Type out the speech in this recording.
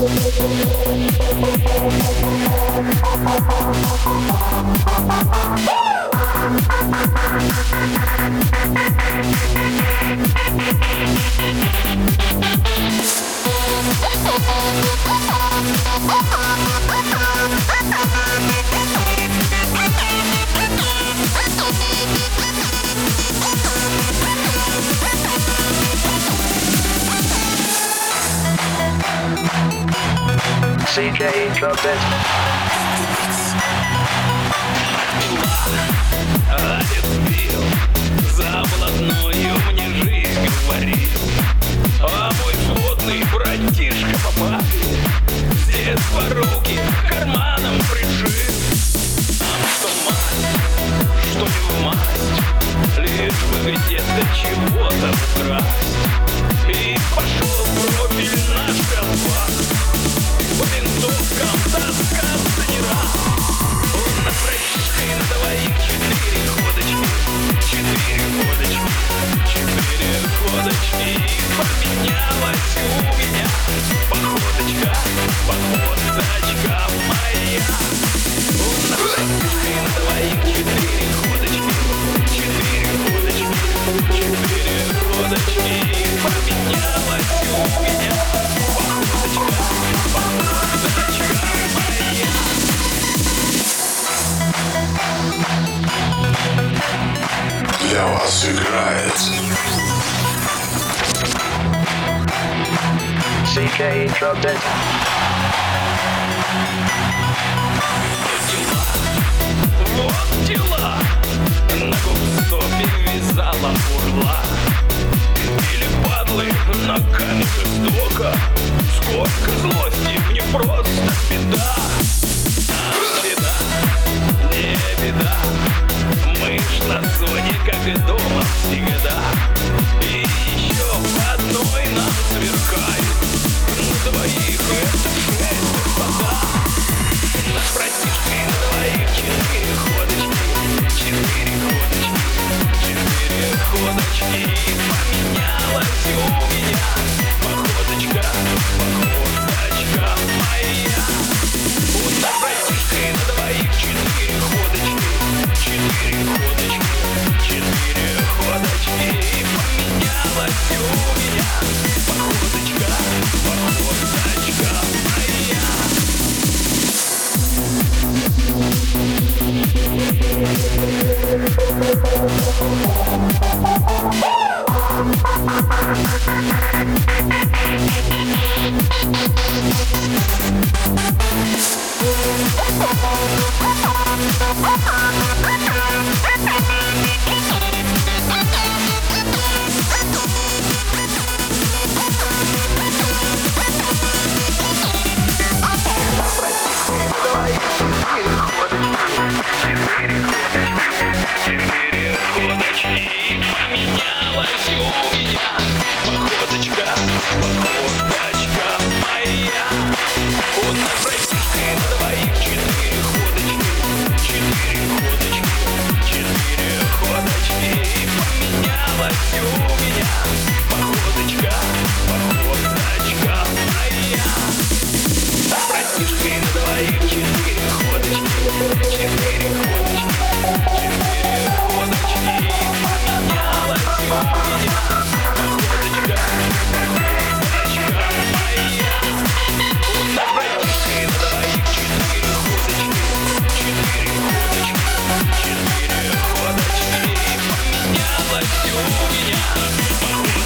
Oh, CJ Trumpet. Отец за блатную мне жизнь говорил А мой сводный братишка по папе Здесь карманом прижил А что мать, что не в масть Лишь бы где-то чего-то украсть И пошел Для вас играет. Trumpet. Вот дела. На губстопе вязала урла Или падлы ногами жестоко Сколько злости, мне просто сверкает На двоих это шесть, господа ходочки и Yeah.